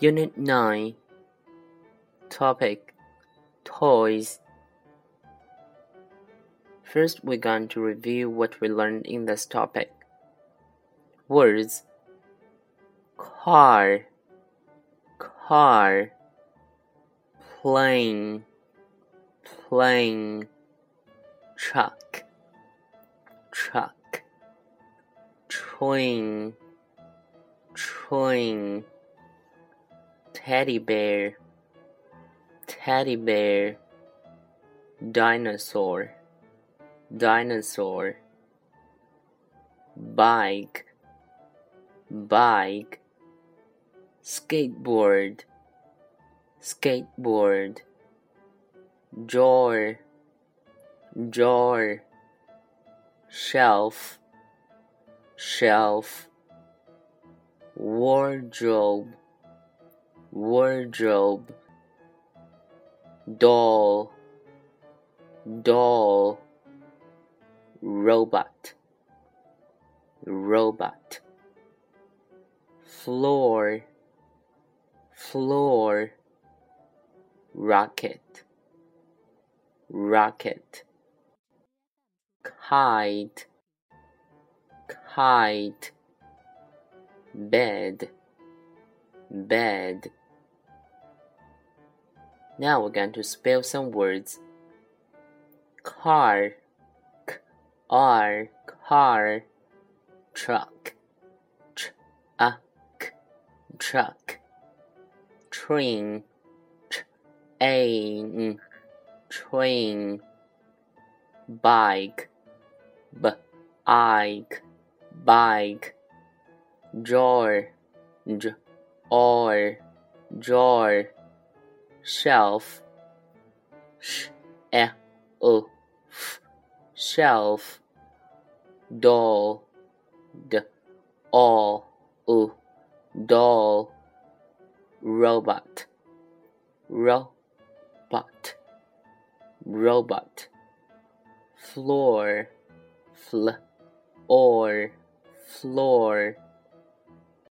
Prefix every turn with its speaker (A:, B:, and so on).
A: Unit 9 Topic. Toys. First, we're going to review what we learned in this topic. Words. Car, car, plane, plane, truck, truck, train, train teddy bear, teddy bear, dinosaur, dinosaur, bike, bike, skateboard, skateboard, drawer, drawer, shelf, shelf, wardrobe wardrobe doll doll robot robot floor floor rocket rocket kite kite bed bed now we're going to spell some words. Car, k r, car, truck, tr a k, truck, train, tr a n, train, bike, b ike, bike, drawer, drawer shelf sh e o f shelf doll d o u doll robot robot robot floor fl or floor